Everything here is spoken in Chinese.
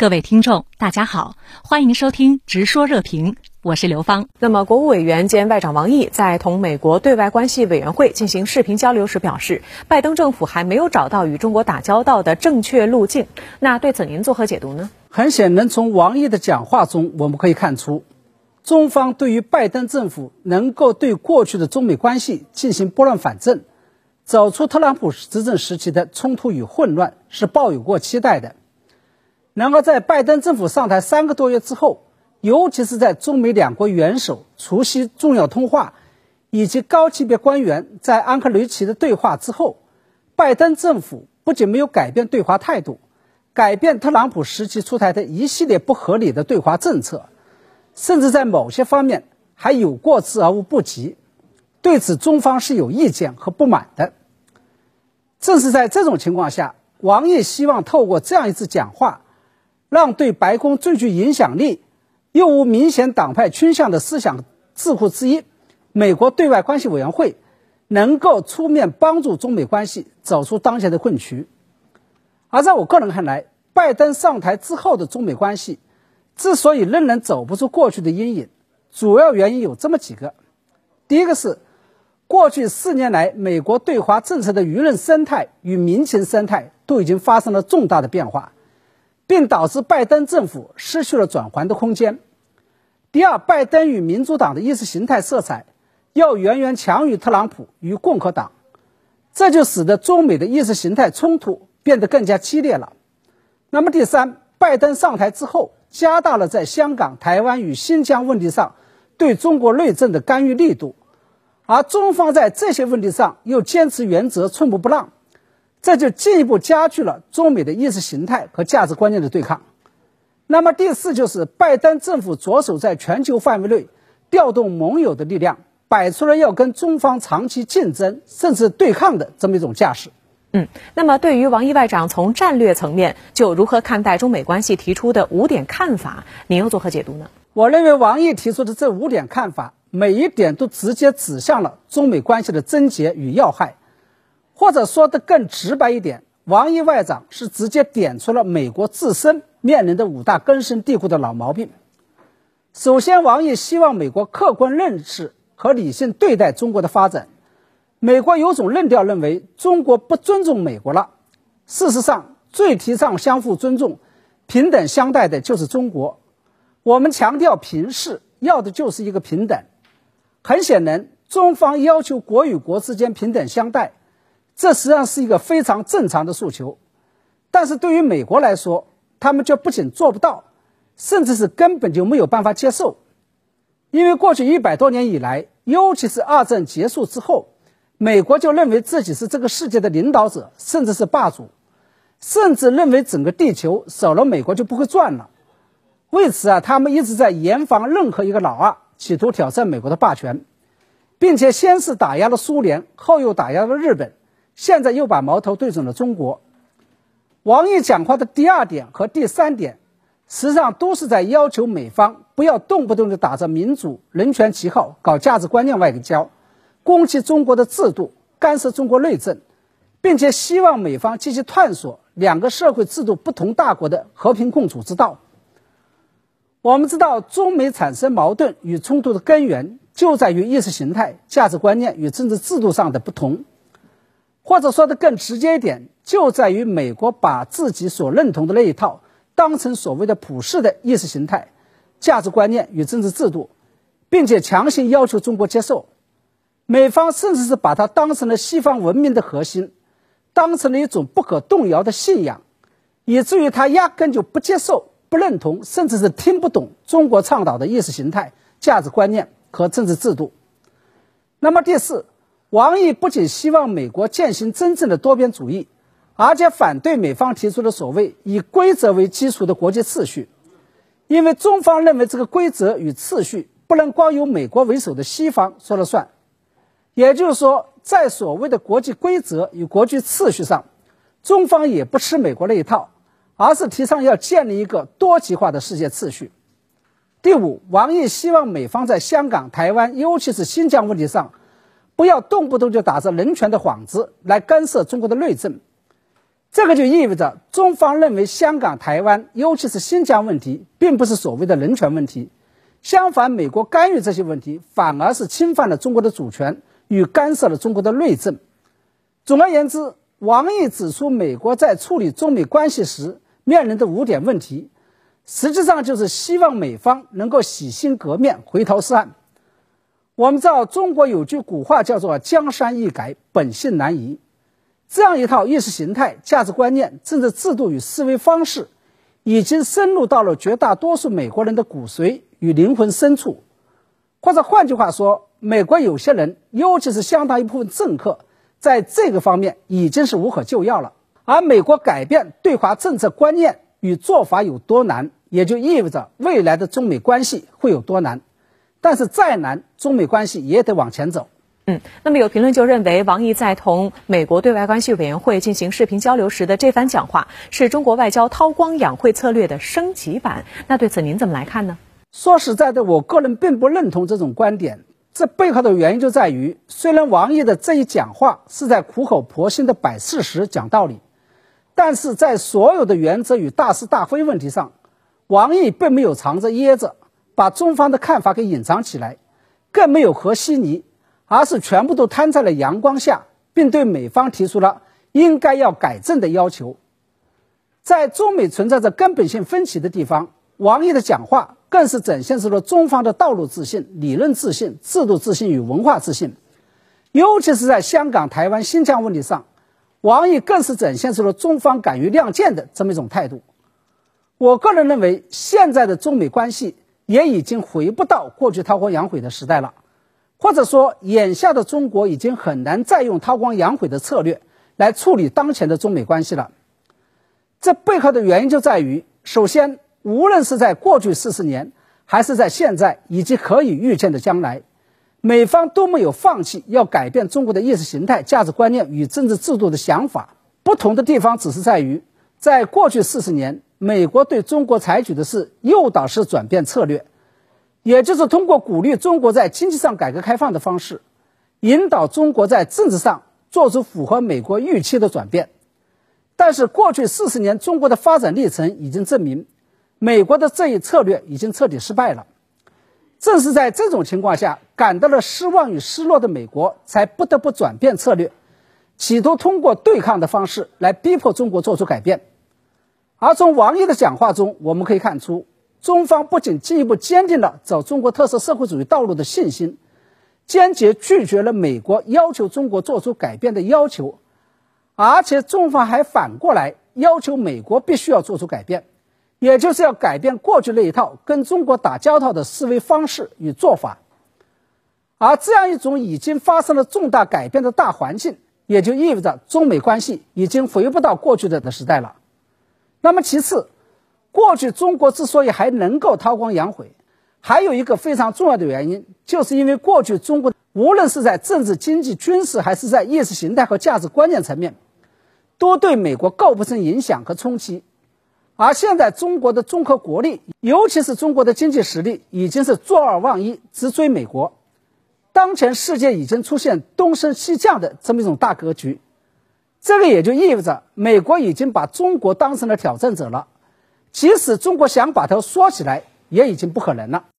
各位听众，大家好，欢迎收听《直说热评》，我是刘芳。那么，国务委员兼外长王毅在同美国对外关系委员会进行视频交流时表示，拜登政府还没有找到与中国打交道的正确路径。那对此您作何解读呢？很显然，从王毅的讲话中，我们可以看出，中方对于拜登政府能够对过去的中美关系进行拨乱反正，走出特朗普执政时期的冲突与混乱，是抱有过期待的。然而，在拜登政府上台三个多月之后，尤其是在中美两国元首除夕重要通话以及高级别官员在安克雷奇的对话之后，拜登政府不仅没有改变对华态度，改变特朗普时期出台的一系列不合理的对华政策，甚至在某些方面还有过之而无不及。对此，中方是有意见和不满的。正是在这种情况下，王毅希望透过这样一次讲话。让对白宫最具影响力又无明显党派倾向的思想智库之一——美国对外关系委员会，能够出面帮助中美关系走出当前的困局。而在我个人看来，拜登上台之后的中美关系之所以仍然走不出过去的阴影，主要原因有这么几个：第一个是，过去四年来美国对华政策的舆论生态与民情生态都已经发生了重大的变化。并导致拜登政府失去了转圜的空间。第二，拜登与民主党的意识形态色彩要远远强于特朗普与共和党，这就使得中美的意识形态冲突变得更加激烈了。那么第三，拜登上台之后，加大了在香港、台湾与新疆问题上对中国内政的干预力度，而中方在这些问题上又坚持原则，寸步不让。这就进一步加剧了中美的意识形态和价值观念的对抗。那么第四就是拜登政府着手在全球范围内调动盟友的力量，摆出了要跟中方长期竞争甚至对抗的这么一种架势。嗯，那么对于王毅外长从战略层面就如何看待中美关系提出的五点看法，您又作何解读呢？我认为王毅提出的这五点看法，每一点都直接指向了中美关系的症结与要害。或者说的更直白一点，王毅外长是直接点出了美国自身面临的五大根深蒂固的老毛病。首先，王毅希望美国客观认识和理性对待中国的发展。美国有种论调认为中国不尊重美国了。事实上，最提倡相互尊重、平等相待的就是中国。我们强调平视，要的就是一个平等。很显然，中方要求国与国之间平等相待。这实际上是一个非常正常的诉求，但是对于美国来说，他们却不仅做不到，甚至是根本就没有办法接受。因为过去一百多年以来，尤其是二战结束之后，美国就认为自己是这个世界的领导者，甚至是霸主，甚至认为整个地球少了美国就不会转了。为此啊，他们一直在严防任何一个老二企图挑战美国的霸权，并且先是打压了苏联，后又打压了日本。现在又把矛头对准了中国。王毅讲话的第二点和第三点，实际上都是在要求美方不要动不动就打着民主人权旗号搞价值观念外交，攻击中国的制度，干涉中国内政，并且希望美方积极探索两个社会制度不同大国的和平共处之道。我们知道，中美产生矛盾与冲突的根源就在于意识形态、价值观念与政治制度上的不同。或者说的更直接一点，就在于美国把自己所认同的那一套当成所谓的普世的意识形态、价值观念与政治制度，并且强行要求中国接受。美方甚至是把它当成了西方文明的核心，当成了一种不可动摇的信仰，以至于他压根就不接受、不认同，甚至是听不懂中国倡导的意识形态、价值观念和政治制度。那么第四。王毅不仅希望美国践行真正的多边主义，而且反对美方提出的所谓以规则为基础的国际秩序，因为中方认为这个规则与秩序不能光由美国为首的西方说了算。也就是说，在所谓的国际规则与国际秩序上，中方也不吃美国那一套，而是提倡要建立一个多极化的世界秩序。第五，王毅希望美方在香港、台湾，尤其是新疆问题上。不要动不动就打着人权的幌子来干涉中国的内政，这个就意味着中方认为香港、台湾，尤其是新疆问题，并不是所谓的人权问题。相反，美国干预这些问题，反而是侵犯了中国的主权与干涉了中国的内政。总而言之，王毅指出，美国在处理中美关系时面临的五点问题，实际上就是希望美方能够洗心革面、回头是岸。我们知道，中国有句古话叫做“江山易改，本性难移”，这样一套意识形态、价值观念、政治制度与思维方式，已经深入到了绝大多数美国人的骨髓。与灵魂深处，或者换句话说，美国有些人，尤其是相当一部分政客，在这个方面已经是无可救药了。而美国改变对华政策观念与做法有多难，也就意味着未来的中美关系会有多难。但是再难，中美关系也得往前走。嗯，那么有评论就认为，王毅在同美国对外关系委员会进行视频交流时的这番讲话，是中国外交韬光养晦策略的升级版。那对此您怎么来看呢？说实在的，我个人并不认同这种观点。这背后的原因就在于，虽然王毅的这一讲话是在苦口婆心的摆事实、讲道理，但是在所有的原则与大是大非问题上，王毅并没有藏着掖着，把中方的看法给隐藏起来，更没有和稀泥，而是全部都摊在了阳光下，并对美方提出了应该要改正的要求。在中美存在着根本性分歧的地方，王毅的讲话。更是展现出了中方的道路自信、理论自信、制度自信与文化自信，尤其是在香港、台湾、新疆问题上，王毅更是展现出了中方敢于亮剑的这么一种态度。我个人认为，现在的中美关系也已经回不到过去韬光养晦的时代了，或者说，眼下的中国已经很难再用韬光养晦的策略来处理当前的中美关系了。这背后的原因就在于，首先。无论是在过去四十年，还是在现在以及可以预见的将来，美方都没有放弃要改变中国的意识形态、价值观念与政治制度的想法。不同的地方只是在于，在过去四十年，美国对中国采取的是诱导式转变策略，也就是通过鼓励中国在经济上改革开放的方式，引导中国在政治上做出符合美国预期的转变。但是，过去四十年中国的发展历程已经证明。美国的这一策略已经彻底失败了，正是在这种情况下，感到了失望与失落的美国才不得不转变策略，企图通过对抗的方式来逼迫中国做出改变。而从王毅的讲话中，我们可以看出，中方不仅进一步坚定了走中国特色社会主义道路的信心，坚决拒绝了美国要求中国做出改变的要求，而且中方还反过来要求美国必须要做出改变。也就是要改变过去那一套跟中国打交道的思维方式与做法，而这样一种已经发生了重大改变的大环境，也就意味着中美关系已经回不到过去的的时代了。那么其次，过去中国之所以还能够韬光养晦，还有一个非常重要的原因，就是因为过去中国无论是在政治、经济、军事，还是在意识形态和价值观念层面，都对美国构不成影响和冲击。而现在，中国的综合国力，尤其是中国的经济实力，已经是坐二望一，直追美国。当前世界已经出现东升西降的这么一种大格局，这个也就意味着美国已经把中国当成了挑战者了。即使中国想把头缩起来，也已经不可能了。